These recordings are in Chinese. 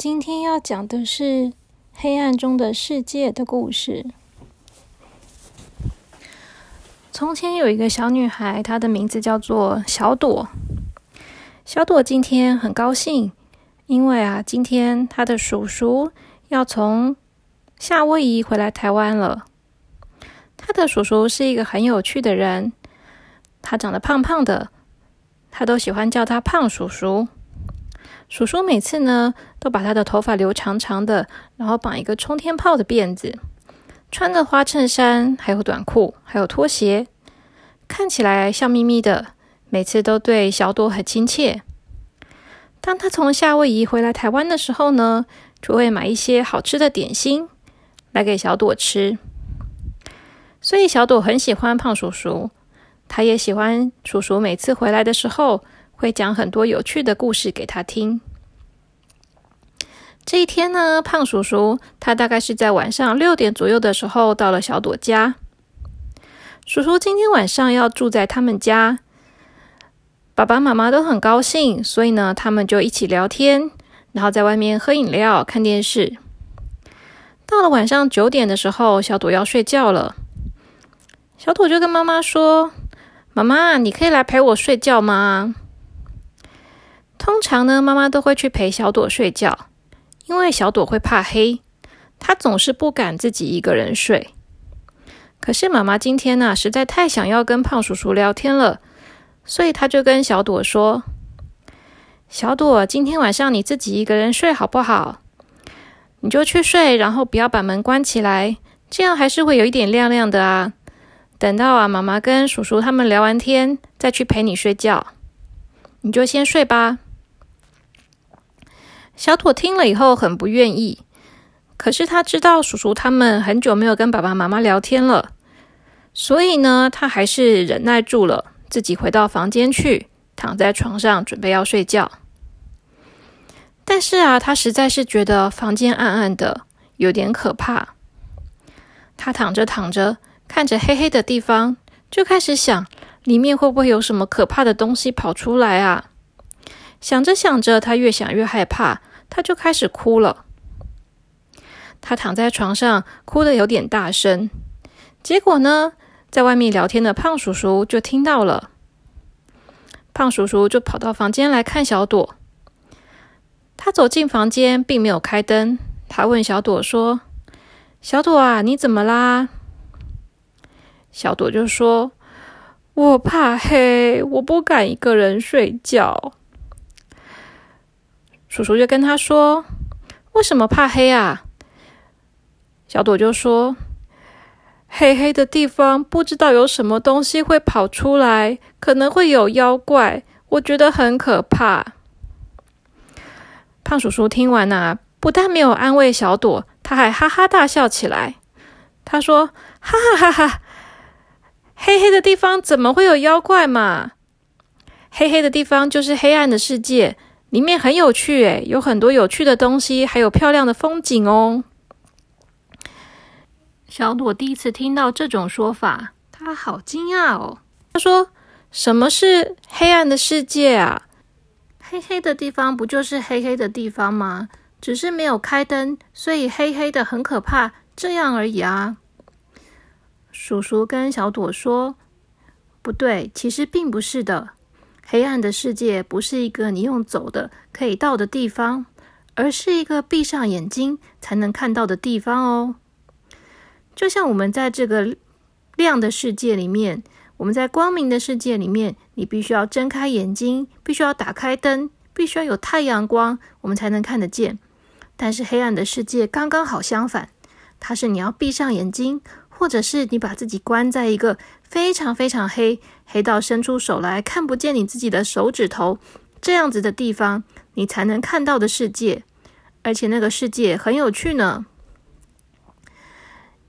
今天要讲的是《黑暗中的世界》的故事。从前有一个小女孩，她的名字叫做小朵。小朵今天很高兴，因为啊，今天她的叔叔要从夏威夷回来台湾了。她的叔叔是一个很有趣的人，他长得胖胖的，他都喜欢叫他胖叔叔。叔叔每次呢，都把他的头发留长长的，然后绑一个冲天炮的辫子，穿着花衬衫，还有短裤，还有拖鞋，看起来笑眯眯的。每次都对小朵很亲切。当他从夏威夷回来台湾的时候呢，就会买一些好吃的点心来给小朵吃。所以小朵很喜欢胖叔叔，他也喜欢叔叔每次回来的时候。会讲很多有趣的故事给他听。这一天呢，胖叔叔他大概是在晚上六点左右的时候到了小朵家。叔叔今天晚上要住在他们家，爸爸妈妈都很高兴，所以呢，他们就一起聊天，然后在外面喝饮料、看电视。到了晚上九点的时候，小朵要睡觉了，小朵就跟妈妈说：“妈妈，你可以来陪我睡觉吗？”通常呢，妈妈都会去陪小朵睡觉，因为小朵会怕黑，她总是不敢自己一个人睡。可是妈妈今天呢，实在太想要跟胖叔叔聊天了，所以她就跟小朵说：“小朵，今天晚上你自己一个人睡好不好？你就去睡，然后不要把门关起来，这样还是会有一点亮亮的啊。等到啊，妈妈跟叔叔他们聊完天，再去陪你睡觉。你就先睡吧。”小朵听了以后很不愿意，可是他知道叔叔他们很久没有跟爸爸妈妈聊天了，所以呢，他还是忍耐住了，自己回到房间去，躺在床上准备要睡觉。但是啊，他实在是觉得房间暗暗的，有点可怕。他躺着躺着，看着黑黑的地方，就开始想，里面会不会有什么可怕的东西跑出来啊？想着想着，他越想越害怕。他就开始哭了。他躺在床上，哭得有点大声。结果呢，在外面聊天的胖叔叔就听到了。胖叔叔就跑到房间来看小朵。他走进房间，并没有开灯。他问小朵说：“小朵啊，你怎么啦？”小朵就说：“我怕黑，我不敢一个人睡觉。”叔叔就跟他说：“为什么怕黑啊？”小朵就说：“黑黑的地方不知道有什么东西会跑出来，可能会有妖怪，我觉得很可怕。”胖叔叔听完呐，不但没有安慰小朵，他还哈哈大笑起来。他说：“哈哈哈哈，黑黑的地方怎么会有妖怪嘛？黑黑的地方就是黑暗的世界。”里面很有趣诶，有很多有趣的东西，还有漂亮的风景哦。小朵第一次听到这种说法，她好惊讶哦。她说：“什么是黑暗的世界啊？黑黑的地方不就是黑黑的地方吗？只是没有开灯，所以黑黑的很可怕，这样而已啊。”叔叔跟小朵说：“不对，其实并不是的。”黑暗的世界不是一个你用走的可以到的地方，而是一个闭上眼睛才能看到的地方哦。就像我们在这个亮的世界里面，我们在光明的世界里面，你必须要睁开眼睛，必须要打开灯，必须要有太阳光，我们才能看得见。但是黑暗的世界刚刚好相反，它是你要闭上眼睛。或者是你把自己关在一个非常非常黑，黑到伸出手来看不见你自己的手指头这样子的地方，你才能看到的世界，而且那个世界很有趣呢。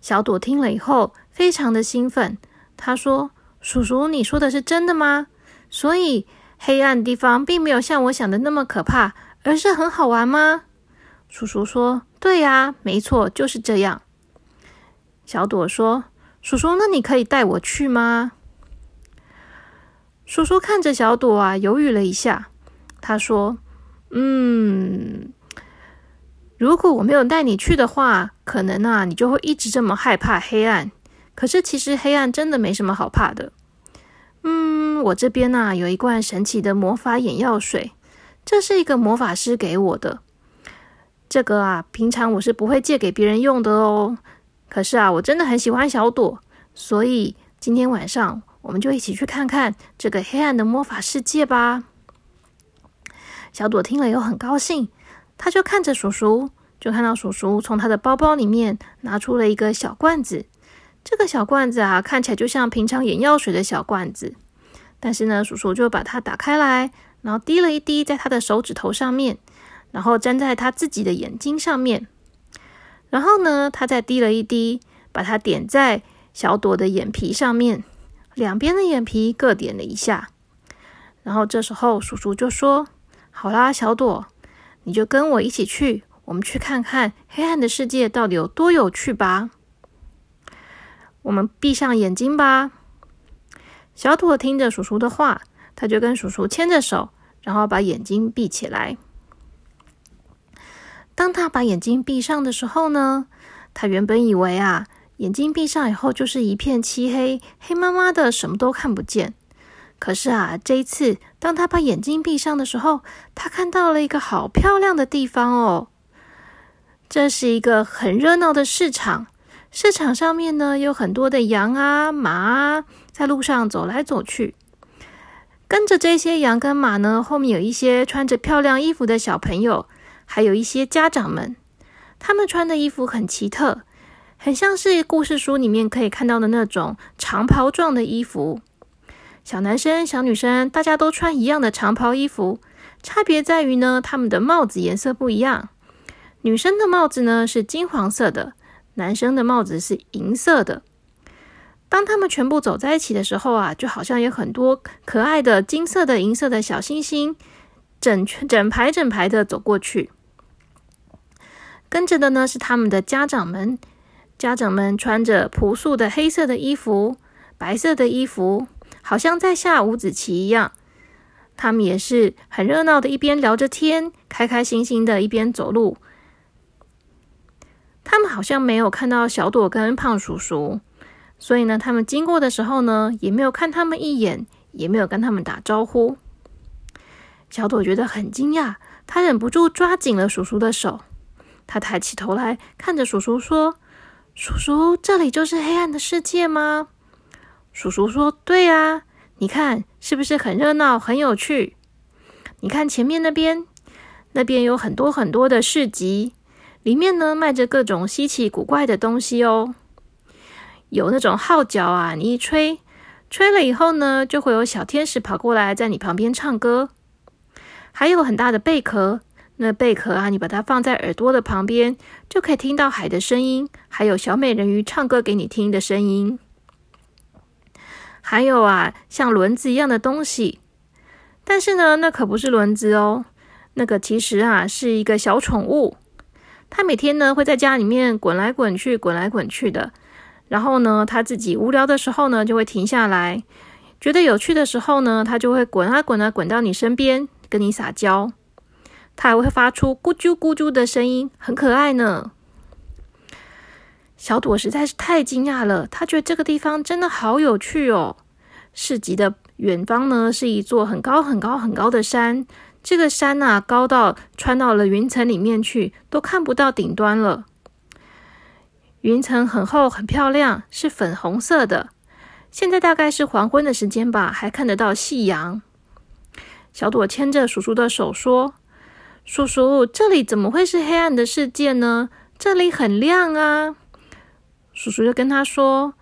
小朵听了以后非常的兴奋，他说：“叔叔，你说的是真的吗？所以黑暗地方并没有像我想的那么可怕，而是很好玩吗？”叔叔说：“对呀，没错，就是这样。”小朵说：“叔叔，那你可以带我去吗？”叔叔看着小朵啊，犹豫了一下。他说：“嗯，如果我没有带你去的话，可能啊，你就会一直这么害怕黑暗。可是其实黑暗真的没什么好怕的。嗯，我这边呢有一罐神奇的魔法眼药水，这是一个魔法师给我的。这个啊，平常我是不会借给别人用的哦。可是啊，我真的很喜欢小朵，所以今天晚上我们就一起去看看这个黑暗的魔法世界吧。小朵听了又很高兴，他就看着叔叔，就看到叔叔从他的包包里面拿出了一个小罐子。这个小罐子啊，看起来就像平常眼药水的小罐子，但是呢，叔叔就把它打开来，然后滴了一滴在他的手指头上面，然后粘在他自己的眼睛上面，然后呢，他再滴了一滴，把它点在小朵的眼皮上面，两边的眼皮各点了一下，然后这时候叔叔就说：“好啦，小朵，你就跟我一起去，我们去看看黑暗的世界到底有多有趣吧。”我们闭上眼睛吧。小朵听着叔叔的话，他就跟叔叔牵着手，然后把眼睛闭起来。当他把眼睛闭上的时候呢，他原本以为啊，眼睛闭上以后就是一片漆黑，黑麻麻的，什么都看不见。可是啊，这一次，当他把眼睛闭上的时候，他看到了一个好漂亮的地方哦。这是一个很热闹的市场。市场上面呢，有很多的羊啊、马啊，在路上走来走去。跟着这些羊跟马呢，后面有一些穿着漂亮衣服的小朋友，还有一些家长们。他们穿的衣服很奇特，很像是故事书里面可以看到的那种长袍状的衣服。小男生、小女生，大家都穿一样的长袍衣服，差别在于呢，他们的帽子颜色不一样。女生的帽子呢是金黄色的。男生的帽子是银色的。当他们全部走在一起的时候啊，就好像有很多可爱的金色的、银色的小星星，整圈、整排、整排的走过去。跟着的呢是他们的家长们，家长们穿着朴素的黑色的衣服、白色的衣服，好像在下五子棋一样。他们也是很热闹的，一边聊着天，开开心心的，一边走路。他们好像没有看到小朵跟胖叔叔，所以呢，他们经过的时候呢，也没有看他们一眼，也没有跟他们打招呼。小朵觉得很惊讶，她忍不住抓紧了叔叔的手。她抬起头来看着叔叔说：“叔叔，这里就是黑暗的世界吗？”叔叔说：“对啊，你看是不是很热闹、很有趣？你看前面那边，那边有很多很多的市集。”里面呢卖着各种稀奇古怪的东西哦，有那种号角啊，你一吹，吹了以后呢，就会有小天使跑过来在你旁边唱歌。还有很大的贝壳，那贝壳啊，你把它放在耳朵的旁边，就可以听到海的声音，还有小美人鱼唱歌给你听的声音。还有啊，像轮子一样的东西，但是呢，那可不是轮子哦，那个其实啊是一个小宠物。它每天呢会在家里面滚来滚去，滚来滚去的。然后呢，它自己无聊的时候呢，就会停下来；觉得有趣的时候呢，它就会滚啊滚啊滚到你身边，跟你撒娇。它还会发出咕啾咕啾的声音，很可爱呢。小朵实在是太惊讶了，他觉得这个地方真的好有趣哦。市集的远方呢，是一座很高很高很高的山。这个山呐，高到穿到了云层里面去，都看不到顶端了。云层很厚，很漂亮，是粉红色的。现在大概是黄昏的时间吧，还看得到夕阳。小朵牵着叔叔的手说：“叔叔，这里怎么会是黑暗的世界呢？这里很亮啊！”叔叔就跟他说：“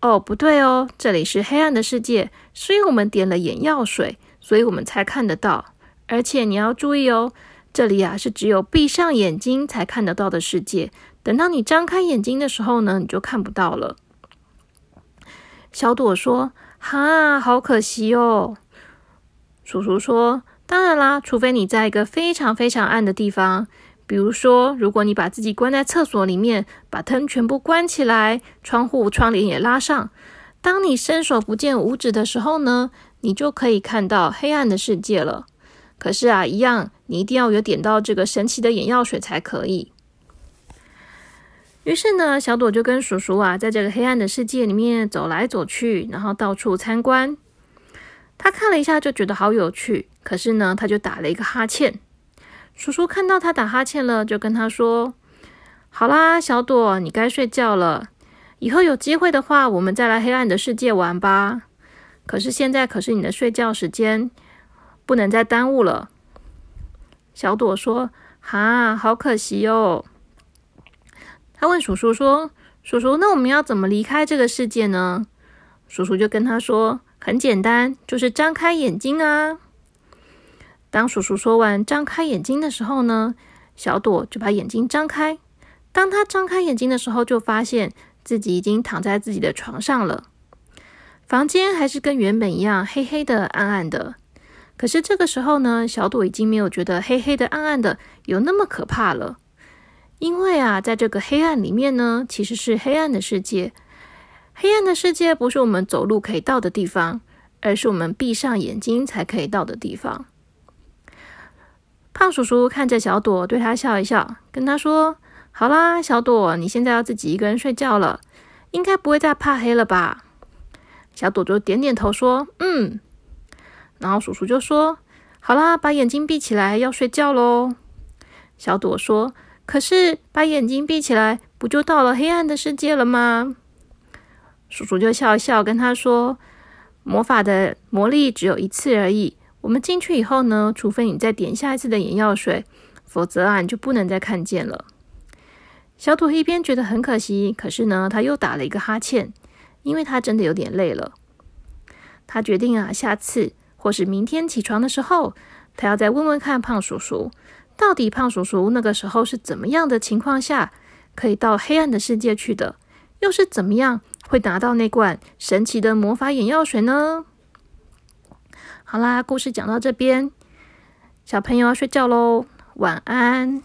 哦，不对哦，这里是黑暗的世界，是因为我们点了眼药水，所以我们才看得到。”而且你要注意哦，这里啊是只有闭上眼睛才看得到的世界。等到你张开眼睛的时候呢，你就看不到了。小朵说：“哈，好可惜哦。”叔叔说：“当然啦，除非你在一个非常非常暗的地方，比如说，如果你把自己关在厕所里面，把灯全部关起来，窗户窗帘也拉上，当你伸手不见五指的时候呢，你就可以看到黑暗的世界了。”可是啊，一样，你一定要有点到这个神奇的眼药水才可以。于是呢，小朵就跟叔叔啊，在这个黑暗的世界里面走来走去，然后到处参观。他看了一下，就觉得好有趣。可是呢，他就打了一个哈欠。叔叔看到他打哈欠了，就跟他说：“好啦，小朵，你该睡觉了。以后有机会的话，我们再来黑暗的世界玩吧。可是现在可是你的睡觉时间，不能再耽误了。”小朵说：“哈，好可惜哦。”他问叔叔说：“叔叔，那我们要怎么离开这个世界呢？”叔叔就跟他说：“很简单，就是张开眼睛啊。”当叔叔说完张开眼睛的时候呢，小朵就把眼睛张开。当他张开眼睛的时候，就发现自己已经躺在自己的床上了。房间还是跟原本一样黑黑的、暗暗的。可是这个时候呢，小朵已经没有觉得黑黑的、暗暗的有那么可怕了。因为啊，在这个黑暗里面呢，其实是黑暗的世界。黑暗的世界不是我们走路可以到的地方，而是我们闭上眼睛才可以到的地方。胖叔叔看着小朵，对他笑一笑，跟他说：“好啦，小朵，你现在要自己一个人睡觉了，应该不会再怕黑了吧？”小朵就点点头说：“嗯。”然后叔叔就说：“好啦，把眼睛闭起来，要睡觉喽。”小朵说。可是把眼睛闭起来，不就到了黑暗的世界了吗？叔叔就笑笑，跟他说：“魔法的魔力只有一次而已。我们进去以后呢，除非你再点下一次的眼药水，否则啊，你就不能再看见了。”小土一边觉得很可惜，可是呢，他又打了一个哈欠，因为他真的有点累了。他决定啊，下次或是明天起床的时候，他要再问问看胖叔叔。到底胖叔叔那个时候是怎么样的情况下可以到黑暗的世界去的？又是怎么样会拿到那罐神奇的魔法眼药水呢？好啦，故事讲到这边，小朋友要睡觉喽，晚安。